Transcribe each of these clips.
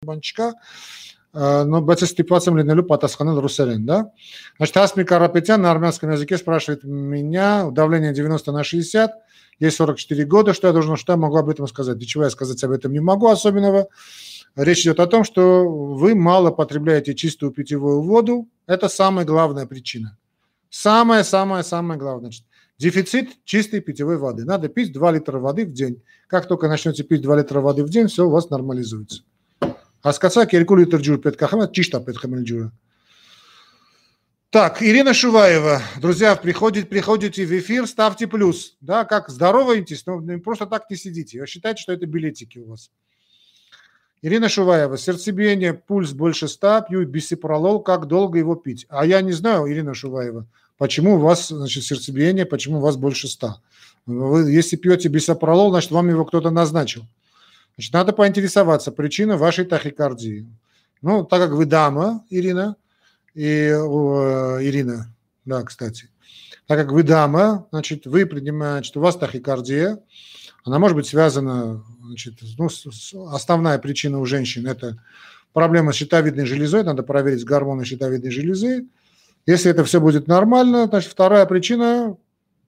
բան но բայց այս ստիպված եմ լինելու պատասխանել ռուսերեն, да? Значит, Асми Карапетян на армянском языке спрашивает меня, давление 90 на 60, есть 44 года, что я должен, что я могу об этом сказать? Ничего я сказать об этом не могу особенного. Речь идет о том, что вы мало потребляете чистую питьевую воду. Это самая главная причина. Самое-самое-самое главное. Значит, дефицит чистой питьевой воды. Надо пить 2 литра воды в день. Как только начнете пить 2 литра воды в день, все у вас нормализуется. Հասկացաք 2 լիտր ջուր պետք է խմել, ճիշտ է պետք խմել ջուրը։ Так, Ирина Шуваева. Друзья, приходите, приходите в эфир, ставьте плюс. Да, как здороваетесь, но просто так не сидите. Вы считаете, что это билетики у вас. Ирина Шуваева. Сердцебиение, пульс больше 100, пью бисипролол. Как долго его пить? А я не знаю, Ирина Шуваева, почему у вас значит, сердцебиение, почему у вас больше 100. Вы, если пьете бисопролол, значит, вам его кто-то назначил. Значит, надо поинтересоваться причиной вашей тахикардии. Ну, так как вы дама, Ирина, и э, Ирина, да, кстати, так как вы дама, значит, вы принимаете, что у вас тахикардия, она может быть связана, значит, ну, основная причина у женщин – это проблема с щитовидной железой, надо проверить гормоны щитовидной железы. Если это все будет нормально, значит, вторая причина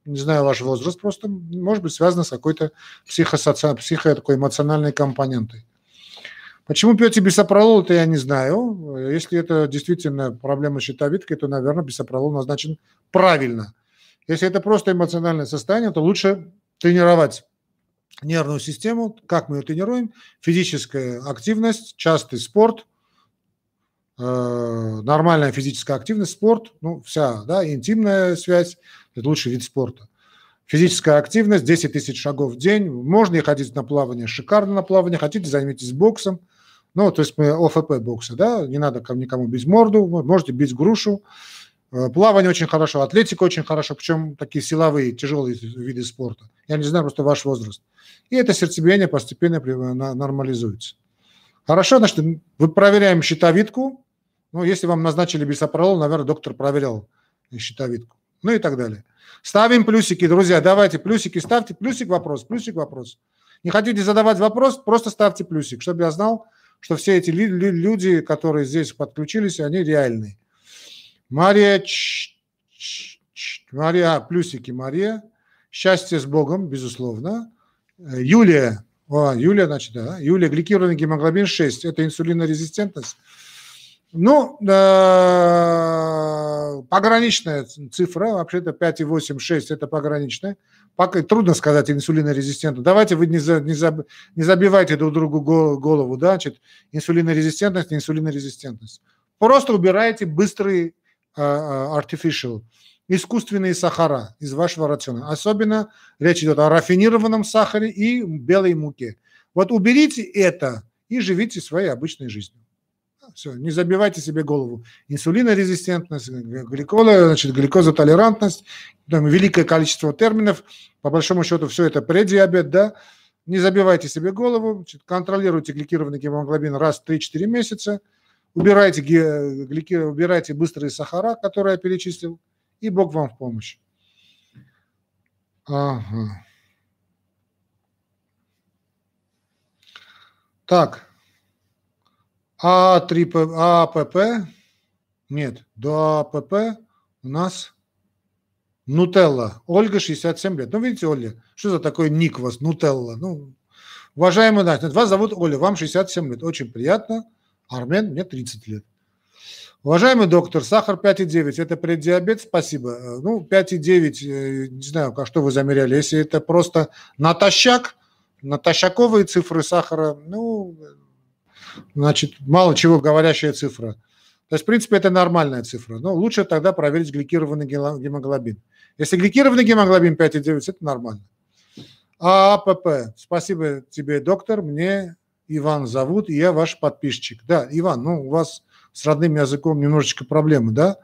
не знаю ваш возраст, просто может быть связано с какой-то психосоци... психо такой эмоциональной компонентой. Почему пьете бисопролол, это я не знаю. Если это действительно проблема с то, наверное, бисопролол назначен правильно. Если это просто эмоциональное состояние, то лучше тренировать нервную систему. Как мы ее тренируем? Физическая активность, частый спорт, нормальная физическая активность, спорт, ну, вся, да, интимная связь, это лучший вид спорта. Физическая активность, 10 тысяч шагов в день. Можно и ходить на плавание, шикарно на плавание. Хотите, займитесь боксом. Ну, то есть мы ОФП бокса, да, не надо никому бить морду, можете бить грушу. Э, плавание очень хорошо, атлетика очень хорошо, причем такие силовые, тяжелые виды спорта. Я не знаю просто ваш возраст. И это сердцебиение постепенно нормализуется. Хорошо, значит, вы проверяем щитовидку. Ну, если вам назначили бисопролол, наверное, доктор проверял щитовидку ну и так далее. Ставим плюсики, друзья, давайте плюсики, ставьте плюсик, вопрос, плюсик, вопрос. Не хотите задавать вопрос, просто ставьте плюсик, чтобы я знал, что все эти люди, которые здесь подключились, они реальные. Мария, Ч... Ч... Мария, плюсики, Мария. Счастье с Богом, безусловно. Юлия, о, Юлия, значит, да, Юлия, гликированный гемоглобин 6, это инсулинорезистентность. Ну, пограничная цифра, вообще-то 5,86 это пограничная. Пока трудно сказать инсулинорезистентно. Давайте вы не, за, не, за, не забивайте друг другу голову, да, значит, инсулинорезистентность, инсулинорезистентность. Просто убирайте быстрый uh, artificial, искусственные сахара из вашего рациона. Особенно речь идет о рафинированном сахаре и белой муке. Вот уберите это и живите своей обычной жизнью. Все, не забивайте себе голову. Инсулинорезистентность, гликола, значит, гликозотолерантность, там великое количество терминов. По большому счету все это предиабет, да. Не забивайте себе голову, значит, контролируйте гликированный гемоглобин раз в 3-4 месяца, убирайте, глики, убирайте быстрые сахара, которые я перечислил, и Бог вам в помощь. Ага. Так. А3, АПП, нет, до АПП у нас Нутелла. Ольга, 67 лет. Ну, видите, Оля, что за такой ник у вас, Нутелла? Ну, уважаемый Настя, вас зовут Оля, вам 67 лет. Очень приятно. Армен, мне 30 лет. Уважаемый доктор, сахар 5,9, это преддиабет, спасибо. Ну, 5,9, э, не знаю, как что вы замеряли. Если это просто натощак, натощаковые цифры сахара, ну, значит, мало чего говорящая цифра. То есть, в принципе, это нормальная цифра. Но лучше тогда проверить гликированный гемоглобин. Если гликированный гемоглобин 5,9, это нормально. А АПП. Спасибо тебе, доктор. Мне Иван зовут, и я ваш подписчик. Да, Иван, ну, у вас с родным языком немножечко проблемы, да?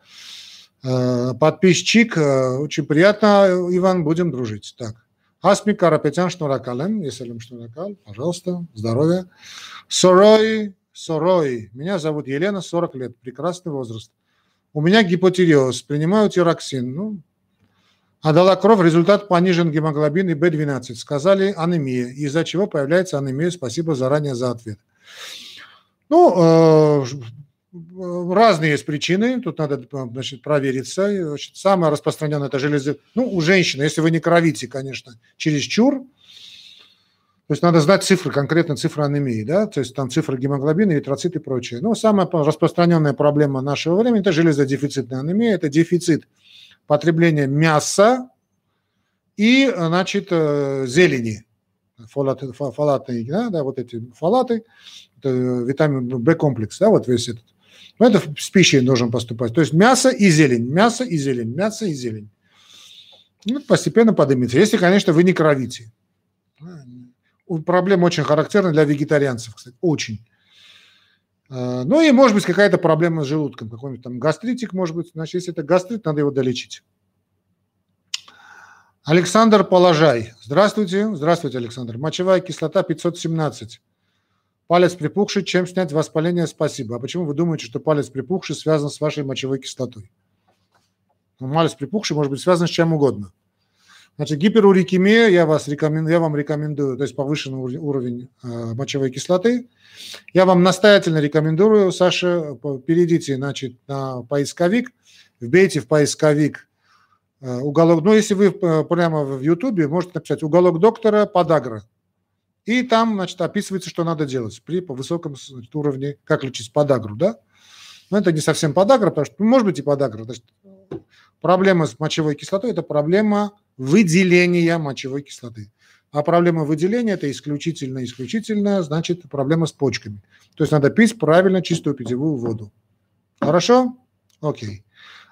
Э, подписчик, э, очень приятно, Иван, будем дружить. Так. Асми Карапетян Шнуракалем, если Шнуракал, пожалуйста, здоровья. Сорой, Сорой. Меня зовут Елена, 40 лет, прекрасный возраст. У меня гипотиреоз, принимаю тироксин. Ну, отдала кровь, результат понижен гемоглобин и B12. Сказали анемия, из-за чего появляется анемия. Спасибо заранее за ответ. Ну, разные есть причины, тут надо значит, провериться. Значит, самое распространенное – это железо... Ну, у женщины, если вы не кровите, конечно, через чур, то есть надо знать цифры, конкретно цифры анемии, да, то есть там цифры гемоглобина, эритроцит и прочее. Но самая распространенная проблема нашего времени – это железодефицитная анемия, это дефицит потребления мяса и, значит, э, зелени, фолаты, фолатные, да, да, вот эти фолаты, витамин В-комплекс, да, вот весь этот. Но это с пищей должен поступать. То есть мясо и зелень, мясо и зелень, мясо и зелень. Ну, постепенно поднимется. Если, конечно, вы не кровите проблема очень характерна для вегетарианцев, кстати, очень. А, ну и может быть какая-то проблема с желудком, какой-нибудь там гастритик, может быть. Значит, если это гастрит, надо его долечить. Александр Положай. Здравствуйте. Здравствуйте, Александр. Мочевая кислота 517. Палец припухший. Чем снять воспаление? Спасибо. А почему вы думаете, что палец припухший связан с вашей мочевой кислотой? Ну, палец припухший может быть связан с чем угодно. Значит, гиперурикемия, я, вас рекомен... я вам рекомендую, то есть повышенный уровень э, мочевой кислоты. Я вам настоятельно рекомендую, Саша, перейдите значит, на поисковик, вбейте в поисковик э, уголок, ну, если вы э, прямо в Ютубе, можете написать уголок доктора подагра. И там, значит, описывается, что надо делать при высоком значит, уровне, как лечить подагру, да? Но это не совсем подагра, потому что, ну, может быть, и подагра. Значит, проблема с мочевой кислотой – это проблема выделения мочевой кислоты. А проблема выделения – это исключительно, исключительно, значит, проблема с почками. То есть надо пить правильно чистую питьевую воду. Хорошо? Окей.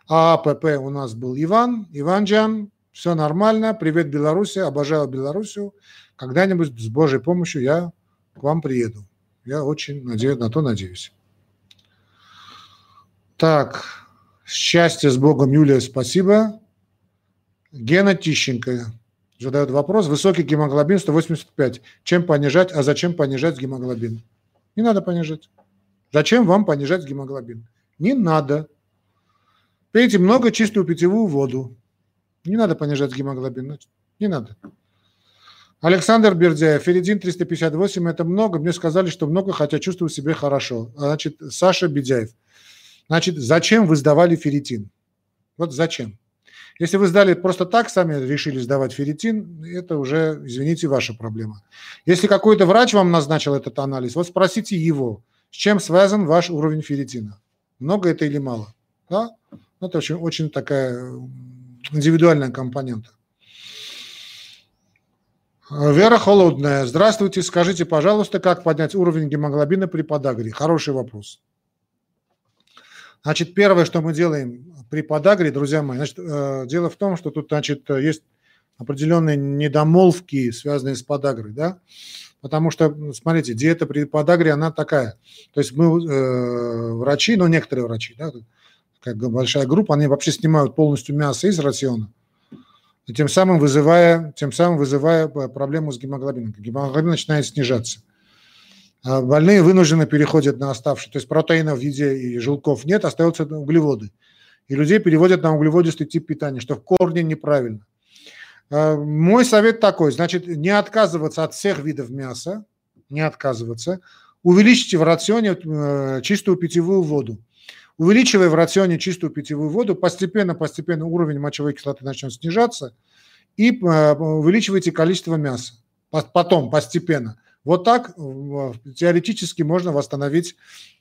А АПП у нас был Иван. Иванджан, все нормально. Привет, Беларуси. Обожаю Белоруссию. Когда-нибудь с Божьей помощью я к вам приеду. Я очень надеюсь, на то надеюсь. Так, счастье с Богом, Юлия, спасибо. Гена Тищенко задает вопрос. Высокий гемоглобин 185. Чем понижать, а зачем понижать гемоглобин? Не надо понижать. Зачем вам понижать гемоглобин? Не надо. Пейте много чистую питьевую воду. Не надо понижать гемоглобин. Не надо. Александр Бердяев, феридин 358 – это много. Мне сказали, что много, хотя чувствую себя хорошо. Значит, Саша Бедяев. Значит, зачем вы сдавали ферритин? Вот зачем? Если вы сдали просто так, сами решили сдавать ферритин, это уже, извините, ваша проблема. Если какой-то врач вам назначил этот анализ, вот спросите его, с чем связан ваш уровень ферритина. Много это или мало? Да? Ну, это очень, очень такая индивидуальная компонента. Вера Холодная. Здравствуйте. Скажите, пожалуйста, как поднять уровень гемоглобина при подагре? Хороший вопрос. Значит, первое, что мы делаем при подагре, друзья мои, значит, э, дело в том, что тут, значит, есть определенные недомолвки, связанные с подагрой, да, потому что, смотрите, диета при подагре, она такая, то есть мы, э, врачи, ну, некоторые врачи, да, как большая группа, они вообще снимают полностью мясо из рациона, и тем самым вызывая, тем самым вызывая э, проблему с гемоглобином. Гемоглобин начинает снижаться. А больные вынуждены переходят на оставшие, то есть протеинов в виде и желтков нет, остаются углеводы. И людей переводят на углеводистый тип питания, что в корне неправильно. А, мой совет такой, значит, не отказываться от всех видов мяса, не отказываться, увеличьте в рационе э, чистую питьевую воду. Увеличивая в рационе чистую питьевую воду, постепенно-постепенно уровень мочевой кислоты начнет снижаться, и э, увеличивайте количество мяса. Потом, постепенно. Вот так теоретически можно восстановить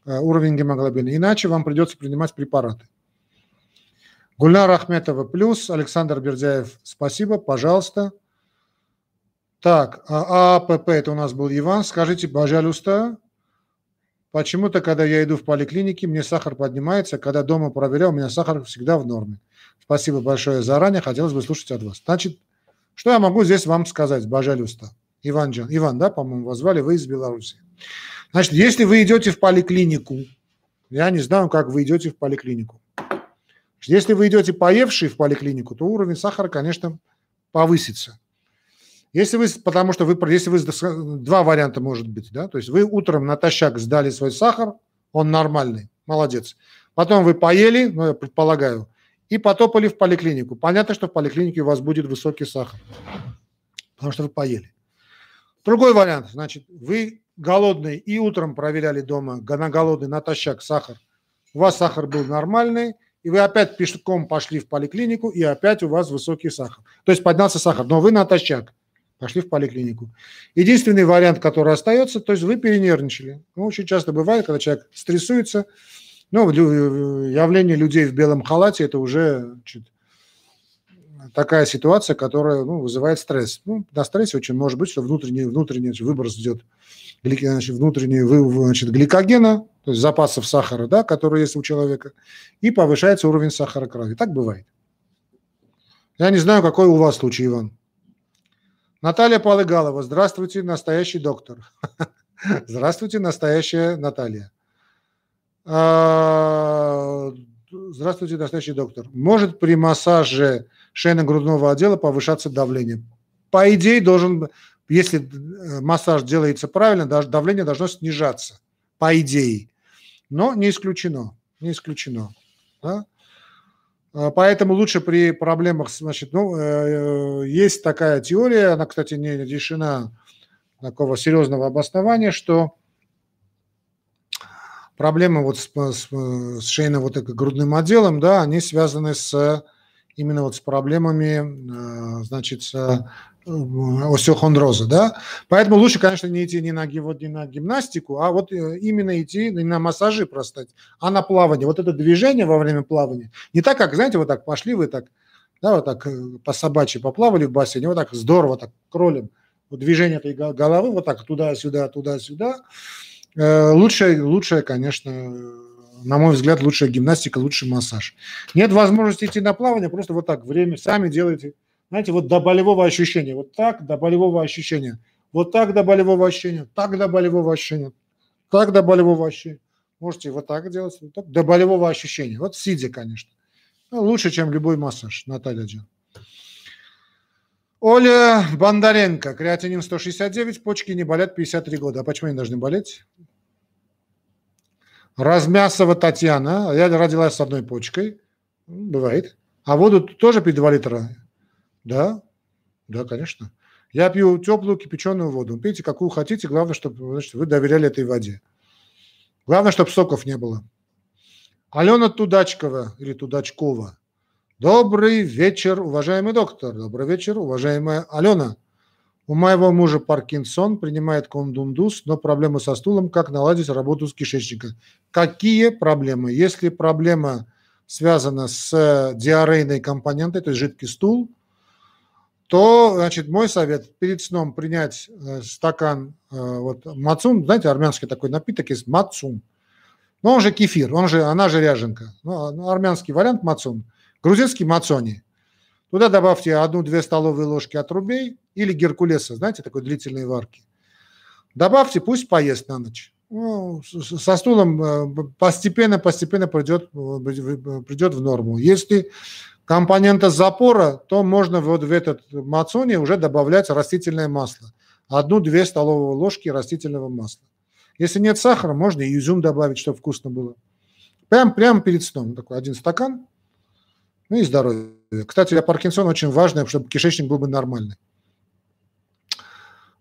э, уровень гемоглобина. Иначе вам придется принимать препараты. Гульнар Ахметова плюс, Александр Бердяев, спасибо, пожалуйста. Так, а АПП, это у нас был Иван. Скажите, пожалуйста, почему-то, когда я иду в поликлинике, мне сахар поднимается, когда дома проверял, у меня сахар всегда в норме. Спасибо большое заранее, хотелось бы слушать от вас. Значит, что я могу здесь вам сказать, пожалуйста? Иван Джан. Иван, да, по-моему, вас звали, вы из Беларуси. Значит, если вы идете в поликлинику, я не знаю, как вы идете в поликлинику. Если вы идете поевший в поликлинику, то уровень сахара, конечно, повысится. Если вы, потому что вы, если вы, два варианта может быть, да, то есть вы утром натощак сдали свой сахар, он нормальный, молодец. Потом вы поели, ну, я предполагаю, и потопали в поликлинику. Понятно, что в поликлинике у вас будет высокий сахар, потому что вы поели. Другой вариант, значит, вы голодный и утром проверяли дома на голодный натощак сахар, у вас сахар был нормальный, и вы опять пешком пошли в поликлинику, и опять у вас высокий сахар. То есть поднялся сахар, но вы натощак пошли в поликлинику. Единственный вариант, который остается, то есть вы перенервничали. Ну, очень часто бывает, когда человек стрессуется, ну, явление людей в белом халате – это уже значит, такая ситуация, которая ну, вызывает стресс. Ну, на стрессе очень может быть, что внутренний, внутренний выброс идет, значит, внутренний значит, гликогена, то есть запасов сахара, да, который есть у человека, и повышается уровень сахара крови. Так бывает. Я не знаю, какой у вас случай, Иван. Наталья Полыгалова. Здравствуйте, настоящий доктор. Здравствуйте, настоящая Наталья. А, здравствуйте, настоящий доктор. Может при массаже шейно-грудного отдела повышаться давление? По идее, должен, если э, массаж делается правильно, давление должно снижаться. По идее. Но не исключено. Не исключено. Да? А, поэтому лучше при проблемах, значит, ну, э, э, есть такая теория, она, кстати, не решена такого серьезного обоснования, что проблемы вот с, с, с шейно вот грудным отделом, да, они связаны с именно вот с проблемами, э, значит, с остеохондроза, да. Поэтому лучше, конечно, не идти не на, вот, не на гимнастику, а вот э, именно идти не на массажи простать, а на плавание. Вот это движение во время плавания. Не так, как, знаете, вот так пошли вы так, да, вот так по собачьи поплавали в бассейне, вот так здорово, так кролем. Вот движение этой головы, вот так туда-сюда, туда-сюда. Лучшее, лучшее, конечно, на мой взгляд, лучшая гимнастика, лучший массаж. Нет возможности идти на плавание, просто вот так время сами делайте. Знаете, вот до болевого ощущения. Вот так до болевого ощущения. Вот так до болевого ощущения. Так до болевого ощущения. Так до болевого ощущения. Можете вот так делать. Вот так, до болевого ощущения. Вот сидя, конечно. Ну, лучше, чем любой массаж, Наталья Джан. Оля Бондаренко, креатинин 169, почки не болят 53 года. А почему они должны болеть? Размясова Татьяна, я родилась с одной почкой, бывает. А воду тоже пить 2 литра? Да, да, конечно. Я пью теплую кипяченую воду. Пейте какую хотите, главное, чтобы значит, вы доверяли этой воде. Главное, чтобы соков не было. Алена Тудачкова или Тудачкова. Добрый вечер, уважаемый доктор. Добрый вечер, уважаемая Алена. У моего мужа Паркинсон, принимает кондундус, но проблемы со стулом, как наладить работу с кишечником. Какие проблемы? Если проблема связана с диарейной компонентой, то есть жидкий стул, то, значит, мой совет перед сном принять э, стакан э, вот мацун, знаете, армянский такой напиток есть мацун. Но он же кефир, он же, она же ряженка. Ну, армянский вариант мацун. Грузинский мацони. Туда добавьте одну-две столовые ложки отрубей или геркулеса, знаете, такой длительной варки. Добавьте, пусть поест на ночь. Ну, со стулом постепенно-постепенно э, придет, э, придет в норму. Если компонента запора, то можно вот в этот мацоне уже добавлять растительное масло. Одну-две столовые ложки растительного масла. Если нет сахара, можно и изюм добавить, чтобы вкусно было. Прям, прямо перед сном. Такой один стакан, ну и здоровье. Кстати, для Паркинсона очень важно, чтобы кишечник был бы нормальный.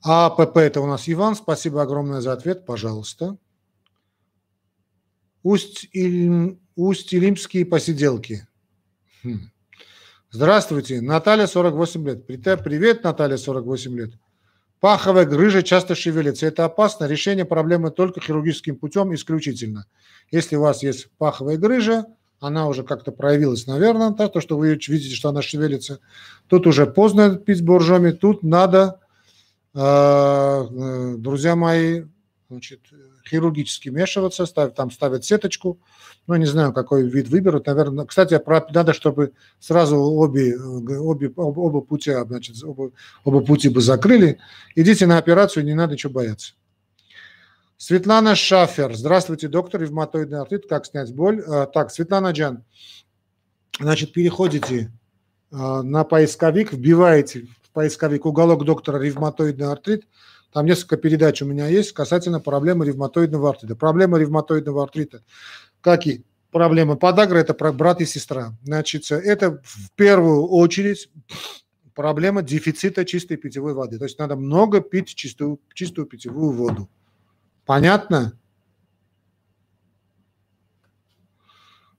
А ПП это у нас Иван. Спасибо огромное за ответ. Пожалуйста. Усть-Илимские Усть посиделки. Хм. Здравствуйте. Наталья, 48 лет. Привет, Наталья, 48 лет. Паховая грыжа часто шевелится. Это опасно. Решение проблемы только хирургическим путем исключительно. Если у вас есть паховая грыжа, она уже как-то проявилась, наверное, да, то, что вы видите, что она шевелится. Тут уже поздно пить боржоми, тут надо, э, э, друзья мои, значит, хирургически вмешиваться, ставят, там ставят сеточку, ну, не знаю, какой вид выберут, наверное. Кстати, надо, чтобы сразу обе, обе, оба, оба пути, значит, оба, оба пути бы закрыли. Идите на операцию, не надо ничего бояться. Светлана Шафер. Здравствуйте, доктор. Ревматоидный артрит. Как снять боль? А, так, Светлана Джан. Значит, переходите а, на поисковик, вбиваете в поисковик уголок доктора ревматоидный артрит. Там несколько передач у меня есть касательно проблемы ревматоидного артрита. Проблема ревматоидного артрита, как и проблема подагры, это брат и сестра. Значит, это в первую очередь проблема дефицита чистой питьевой воды. То есть надо много пить чистую, чистую питьевую воду. Понятно?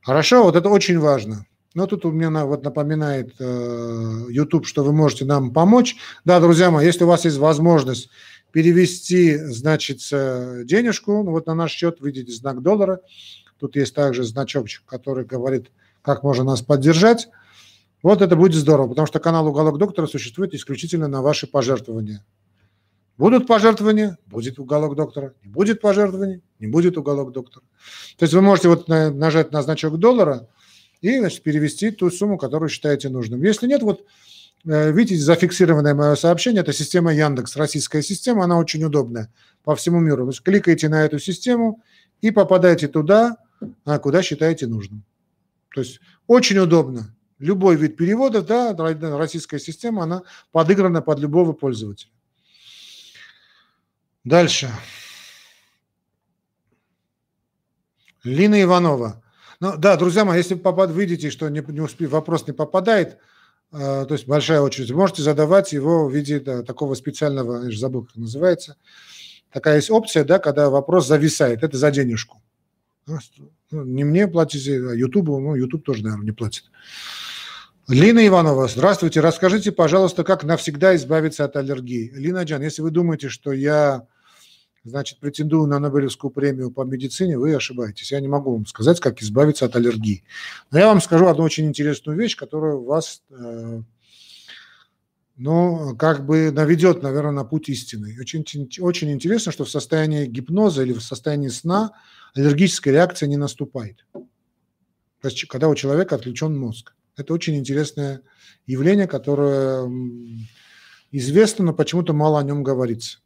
Хорошо, вот это очень важно. Но тут у меня вот напоминает э, YouTube, что вы можете нам помочь. Да, друзья мои, если у вас есть возможность перевести, значит, денежку, ну, вот на наш счет видите знак доллара. Тут есть также значок, который говорит, как можно нас поддержать. Вот это будет здорово, потому что канал «Уголок доктора» существует исключительно на ваши пожертвования. Будут пожертвования, будет уголок доктора. Не будет пожертвований, не будет уголок доктора. То есть вы можете вот нажать на значок доллара и значит, перевести ту сумму, которую считаете нужным. Если нет, вот Э, видите, зафиксированное мое сообщение, это система Яндекс, российская система, она очень удобная по всему миру. Вы кликаете на эту систему и попадаете туда, а, куда считаете нужным. То есть очень удобно. Любой вид перевода, да, российская система, она подыграна под любого пользователя. Дальше. Лина Иванова. Ну, да, друзья мои, если попад, видите, что не, не успе, вопрос не попадает – то есть большая очередь, вы можете задавать его в виде да, такого специального, я же забыл, как называется, такая есть опция, да, когда вопрос зависает, это за денежку. Ну, не мне платите, а Ютубу, ну, Ютуб тоже, наверное, не платит. Лина Иванова, здравствуйте. Расскажите, пожалуйста, как навсегда избавиться от аллергии. Лина Джан, если вы думаете, что я значит, претендую на Нобелевскую премию по медицине, вы ошибаетесь. Я не могу вам сказать, как избавиться от аллергии. Но я вам скажу одну очень интересную вещь, которая вас, э, ну, как бы наведет, наверное, на путь истины. Очень, очень интересно, что в состоянии гипноза или в состоянии сна аллергическая реакция не наступает. То есть, когда у человека отключен мозг. Это очень интересное явление, которое известно, но почему-то мало о нем говорится.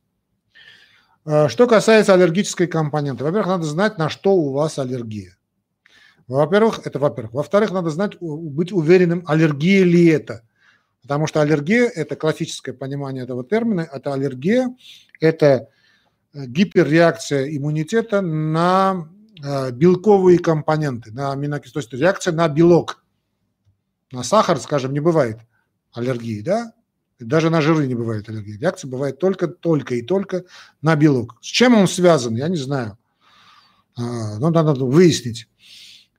Э, что касается аллергической компоненты, во-первых, надо знать, на что у вас аллергия. Во-первых, это во-первых. Во-вторых, надо знать, быть уверенным, аллергия ли это. Потому что аллергия – это классическое понимание этого термина. Это аллергия, это э, гиперреакция иммунитета на э, белковые компоненты, на аминокислоты, то есть реакция на белок. На сахар, скажем, не бывает аллергии, да? Даже на жиры не бывает аллергии. Реакция бывает только, только и только на белок. С чем он связан, я не знаю. А, ну, надо выяснить.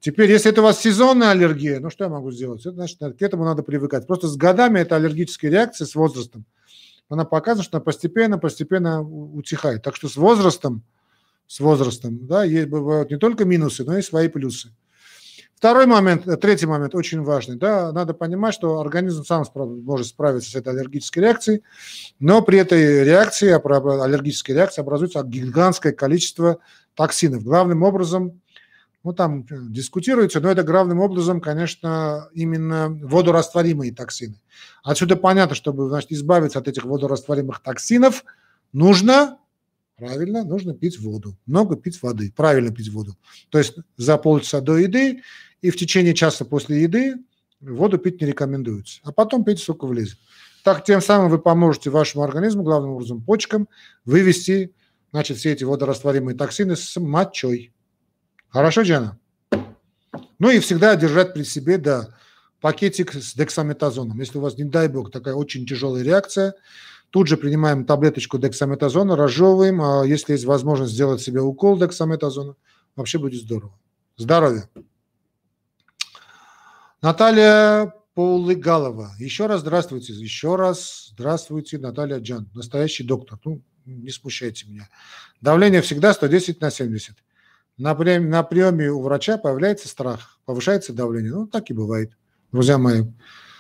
Теперь, если это у вас сезонная аллергия, ну что я могу сделать? Это значит, к этому надо привыкать. Просто с годами эта аллергическая реакция с возрастом, она показывает, что она постепенно, постепенно утихает. Так что с возрастом, с возрастом, да, есть, бывают не только минусы, но и свои плюсы. Второй момент, э, третий момент очень важный. Да, надо понимать, что организм сам справ, может справиться с этой аллергической реакцией, но при этой реакции, аллергической реакции образуется гигантское количество токсинов. Главным образом, ну там э, дискутируется, но это главным образом, конечно, именно водорастворимые токсины. Отсюда понятно, чтобы значит, избавиться от этих водорастворимых токсинов, нужно Правильно, нужно пить воду. Много пить воды. Правильно пить воду. То есть за полчаса до еды и в течение часа после еды воду пить не рекомендуется. А потом пить сколько влезет. Так тем самым вы поможете вашему организму, главным образом почкам, вывести значит, все эти водорастворимые токсины с мочой. Хорошо, Джана? Ну и всегда держать при себе, да, пакетик с дексаметазоном. Если у вас, не дай бог, такая очень тяжелая реакция, тут же принимаем таблеточку дексаметазона, разжевываем, а если есть возможность сделать себе укол дексаметазона, вообще будет здорово. Здоровья! Наталья Полыгалова. Еще раз здравствуйте. Еще раз здравствуйте, Наталья Джан. Настоящий доктор. Ну, не смущайте меня. Давление всегда 110 на 70. На, приеме, на приеме у врача появляется страх, повышается давление. Ну, так и бывает, друзья мои.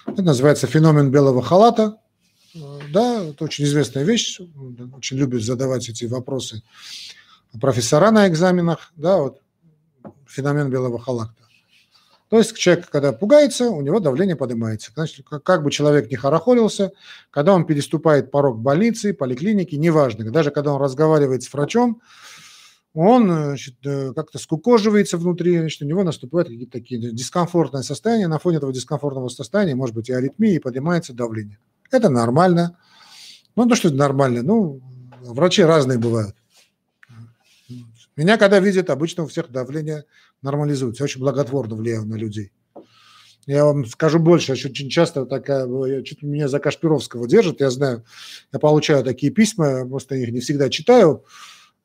Это называется феномен белого халата. Да, это очень известная вещь. Очень любят задавать эти вопросы профессора на экзаменах. Да, вот феномен белого халата. То есть человек, когда пугается, у него давление поднимается. Значит, как бы человек не хорохорился, когда он переступает порог больницы, поликлиники, неважно, даже когда он разговаривает с врачом, он э, как-то скукоживается внутри, значит, у него наступают какие-то такие дискомфортные состояния. На фоне этого дискомфортного состояния может быть и аритмия, и поднимается давление. Это нормально. Ну, то, что это нормально. Ну, врачи разные бывают. Меня, когда видят, обычно у всех давление нормализуется. Я очень благотворно влияю на людей. Я вам скажу больше, очень часто такая, чуть меня за Кашпировского держат, я знаю, я получаю такие письма, просто их не всегда читаю,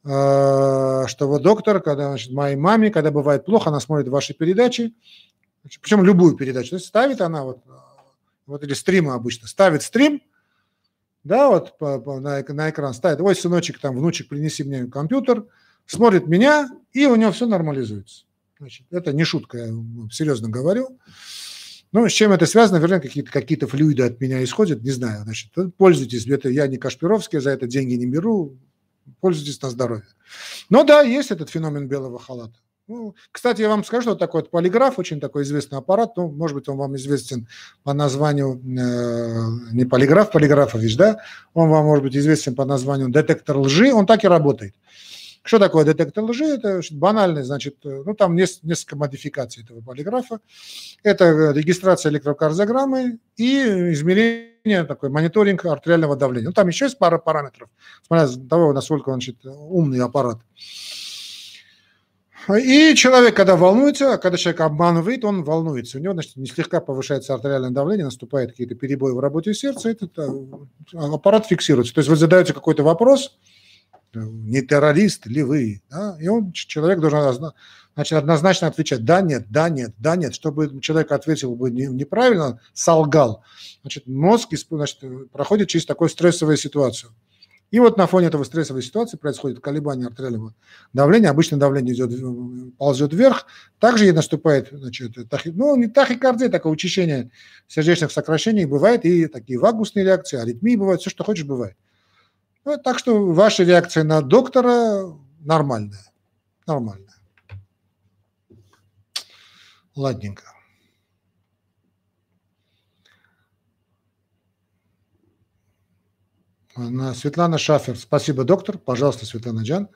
что вот доктор, когда, значит, моей маме, когда бывает плохо, она смотрит ваши передачи, причем любую передачу, то есть ставит она вот, вот эти стримы обычно, ставит стрим, да, вот по, по, на, на экран ставит, ой, сыночек, там, внучек, принеси мне компьютер, смотрит меня, и у него все нормализуется. Значит, это не шутка, я серьезно говорю. Ну, с чем это связано? Наверное, какие-то какие флюиды от меня исходят, не знаю. Значит, пользуйтесь. Это я не Кашпировский, за это деньги не беру. Пользуйтесь на здоровье. Но да, есть этот феномен белого халата. Ну, кстати, я вам скажу, что такой вот полиграф, очень такой известный аппарат, ну, может быть, он вам известен по названию, э, не полиграф, полиграфович, да, он вам, может быть, известен по названию детектор лжи, он так и работает. Что такое детектор лжи? Это банальный, значит, э, ну там несколько модификаций этого полиграфа. Это э, регистрация электрокардиограммы и измерение, такой мониторинг артериального давления. Ну там еще есть пара параметров, смотря того, насколько значит, умный аппарат. И человек, когда волнуется, когда человек обманывает, он волнуется. У него, значит, не слегка повышается артериальное давление, наступают какие-то перебои в работе сердца, этот э, аппарат фиксируется. То есть вы задаете какой-то вопрос, не террорист ли вы? Да? И он, человек должен значит, однозначно отвечать да, нет, да, нет, да, нет. Чтобы человек ответил бы неправильно, солгал, значит, мозг значит, проходит через такую стрессовую ситуацию. И вот на фоне этого стрессовой ситуации происходит колебание артериального давления. Обычно давление идет, ползет вверх. Также и наступает значит, тахи, ну, не тахикардия, такое учащение сердечных сокращений. Бывает и такие вагусные реакции, аритмии бывают, все, что хочешь, бывает. Ну, так что ваша реакция на доктора нормальная. Нормальная. Ладненько. Светлана Шафер. Спасибо, доктор. Пожалуйста, Светлана Джан.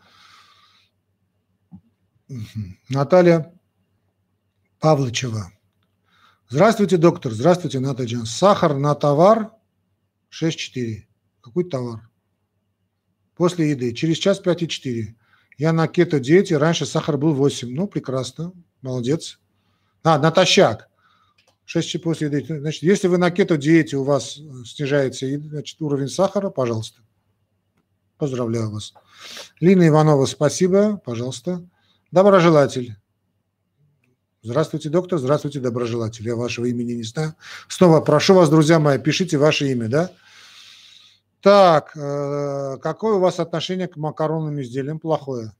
Наталья Павлычева. Здравствуйте, доктор. Здравствуйте, Наталья Джан. Сахар на товар 6,4. Какой товар? после еды. Через час 5,4. Я на кето-диете, раньше сахар был 8. Ну, прекрасно, молодец. А, натощак. 6 после еды. Значит, если вы на кето-диете, у вас снижается значит, уровень сахара, пожалуйста. Поздравляю вас. Лина Иванова, спасибо, пожалуйста. Доброжелатель. Здравствуйте, доктор. Здравствуйте, доброжелатель. Я вашего имени не знаю. Снова прошу вас, друзья мои, пишите ваше имя, да? Так, э, какое у вас отношение к макаронным изделиям? Плохое.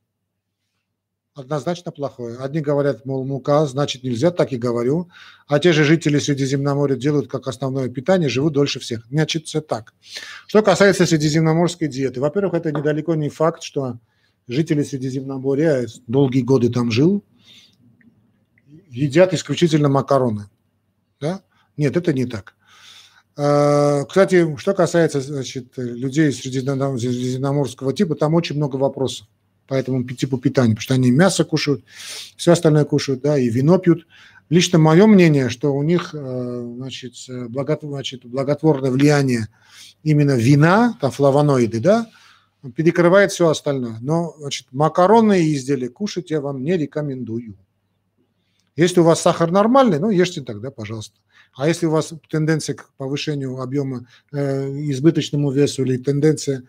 Однозначно плохое. Одни говорят, мол, мука, значит нельзя, так и говорю. А те же жители Средиземноморья делают как основное питание, живут дольше всех. Значит, все так. Что касается средиземноморской диеты. Во-первых, это недалеко не факт, что жители Средиземноморья, долгие годы там жил, едят исключительно макароны. Да? Нет, это не так. А, кстати, что касается значит, людей средиземноморского типа, там очень много вопросов по этому типу питания, потому что они мясо кушают, все остальное кушают, да, и вино пьют. Лично мое мнение, что у них э, значит, значит, благотворное влияние именно вина, там флавоноиды, да, перекрывает все остальное. Но значит, макаронные изделия кушать я вам не рекомендую. Если у вас сахар нормальный, ну, ешьте тогда, пожалуйста. А если у вас тенденция к повышению объема, э, избыточному весу или тенденция,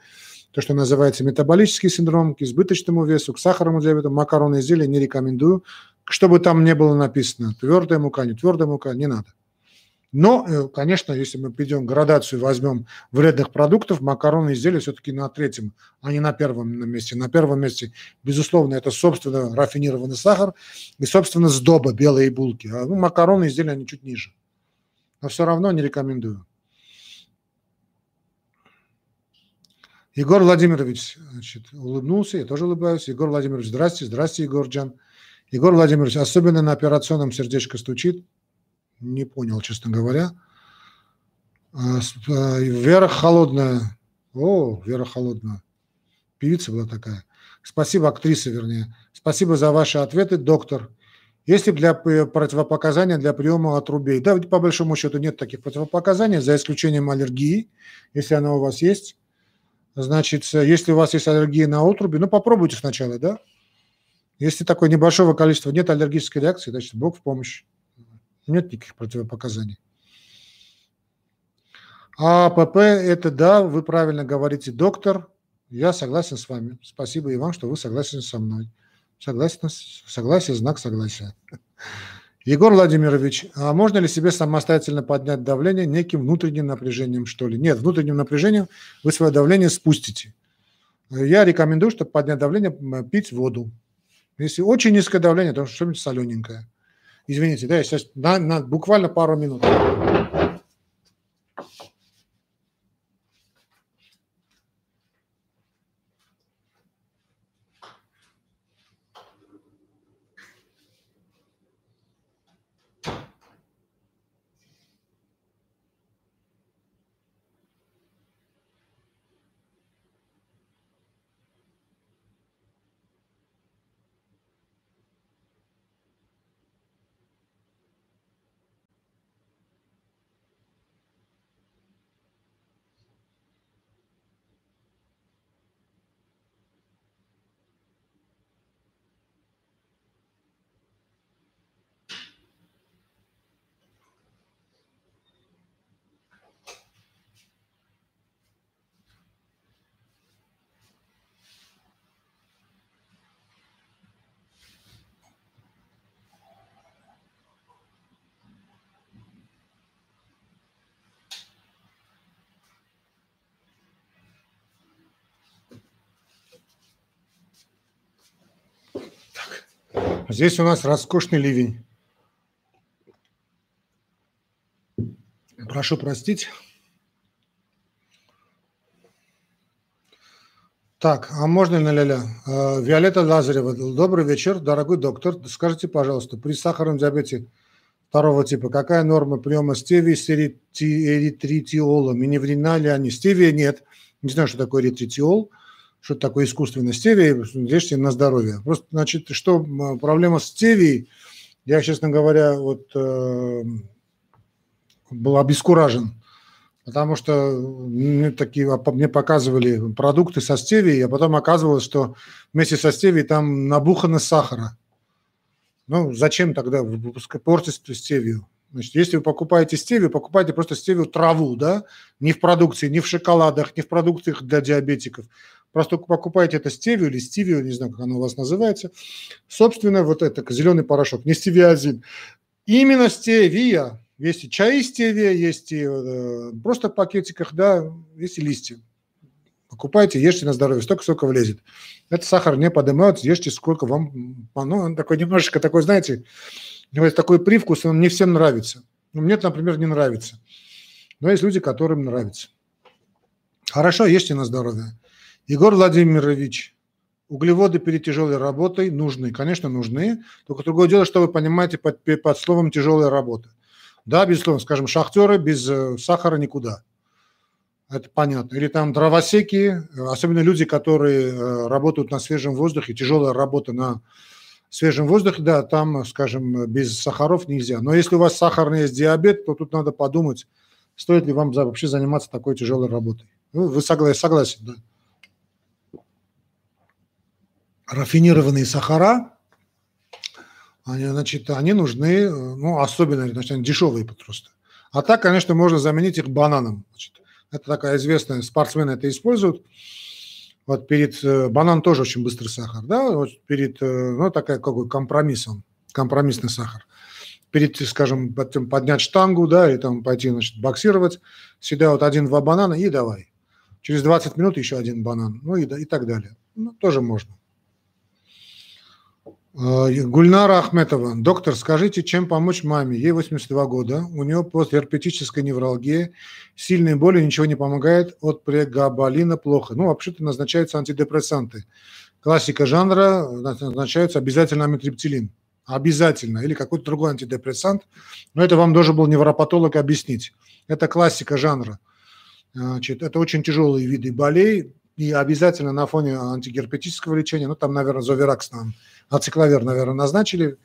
то, что называется метаболический синдром, к избыточному весу, к сахарному диабету, макаронные изделия не рекомендую. Чтобы там не было написано твердая мука, не твердая мука, не надо. Но, э, конечно, если мы придем градацию, возьмем вредных продуктов, макаронные изделия все-таки на третьем, а не на первом месте. На первом месте, безусловно, это, собственно, рафинированный сахар и, собственно, сдоба, белые булки. А ну, макаронные изделия, они чуть ниже но все равно не рекомендую. Егор Владимирович значит, улыбнулся, я тоже улыбаюсь. Егор Владимирович, здрасте, здрасте, Егор Джан. Егор Владимирович, особенно на операционном сердечко стучит. Не понял, честно говоря. А, а, Вера Холодная. О, Вера Холодная. Певица была такая. Спасибо, актриса, вернее. Спасибо за ваши ответы, доктор. Если для противопоказания для приема отрубей, да, по большому счету нет таких противопоказаний, за исключением аллергии, если она у вас есть. Значит, если у вас есть аллергия на отруби, ну попробуйте сначала, да. Если такое небольшого количества нет аллергической реакции, значит, Бог в помощь. Нет никаких противопоказаний. А АПП – это, да, вы правильно говорите, доктор, Я согласен с вами. Спасибо и вам, что вы согласны со мной. Согласен, согласие, знак согласия. Егор Владимирович, а можно ли себе самостоятельно поднять давление неким внутренним напряжением, что ли? Нет, внутренним напряжением вы свое давление спустите. Я рекомендую, чтобы поднять давление, пить воду. Если очень низкое давление, то что-нибудь солененькое. Извините, да, я сейчас на, на буквально пару минут. Здесь у нас роскошный ливень. Прошу простить. Так, а можно ли на ля-ля? А, Виолетта Лазарева. Добрый вечер, дорогой доктор. Скажите, пожалуйста, при сахарном диабете второго типа какая норма приема стевии с эритритиолом? И не вредна ли они? Стевия нет. Не знаю, что такое эритритиол что такое искусственная стевия, ешьте на здоровье. Просто, значит, что проблема с стевией, я, честно говоря, вот э, был обескуражен, потому что мне, такие, а, мне показывали продукты со стевией, а потом оказывалось, что вместе со стевией там набухано сахара. Ну, зачем тогда портить стевию? Значит, если вы покупаете стевию, покупайте просто стевию траву, да, не в продукции, не в шоколадах, не в продуктах для диабетиков. Просто покупаете это стевию или стивию, не знаю, как оно у вас называется. Собственно, вот это зеленый порошок, не стевиазин. Именно стевия. Есть и чай стевия, есть и э, просто в пакетиках, да, есть и листья. Покупайте, ешьте на здоровье, столько, сколько влезет. Это сахар не поднимается, ешьте сколько вам, ну, он такой немножечко такой, знаете, у него есть такой привкус, он не всем нравится. Ну, мне, например, не нравится. Но есть люди, которым нравится. Хорошо, ешьте на здоровье. Егор Владимирович, углеводы перед тяжелой работой нужны, конечно, нужны. Только другое дело, что вы понимаете под, под словом тяжелая работа. Да, безусловно, скажем, шахтеры без э, сахара никуда. Это понятно. Или там дровосеки, особенно люди, которые э, работают на свежем воздухе, тяжелая работа на свежем воздухе, да, там, скажем, без сахаров нельзя. Но если у вас сахарный есть диабет, то тут надо подумать, стоит ли вам вообще заниматься такой тяжелой работой. Ну, вы согласен, согласен, да рафинированные сахара, они, значит, они нужны, ну, особенно, значит, они дешевые просто. А так, конечно, можно заменить их бананом. Значит, это такая известная, спортсмены это используют. Вот перед, э, банан тоже очень быстрый сахар, да, вот перед, э, ну, такая какой компромисс он, компромиссный сахар. Перед, скажем, поднять штангу, да, и там пойти, значит, боксировать, всегда вот один-два банана и давай. Через 20 минут еще один банан, ну и, и так далее. Ну, тоже можно. А, Гульнара Ахметова. Доктор, скажите, чем помочь маме? Ей 82 года, у нее постгерпетическая невралгия, сильные боли, ничего не помогает, от прегабалина плохо. Ну, вообще-то назначаются антидепрессанты. Классика жанра, назначаются обязательно амитриптилин. Обязательно. Или какой-то другой антидепрессант. Но это вам должен был невропатолог объяснить. Это классика жанра. Значит, это очень тяжелые виды болей, и обязательно на фоне антигерпетического лечения, ну, там, наверное, зоверакс нам ацикловер, наверное, назначили,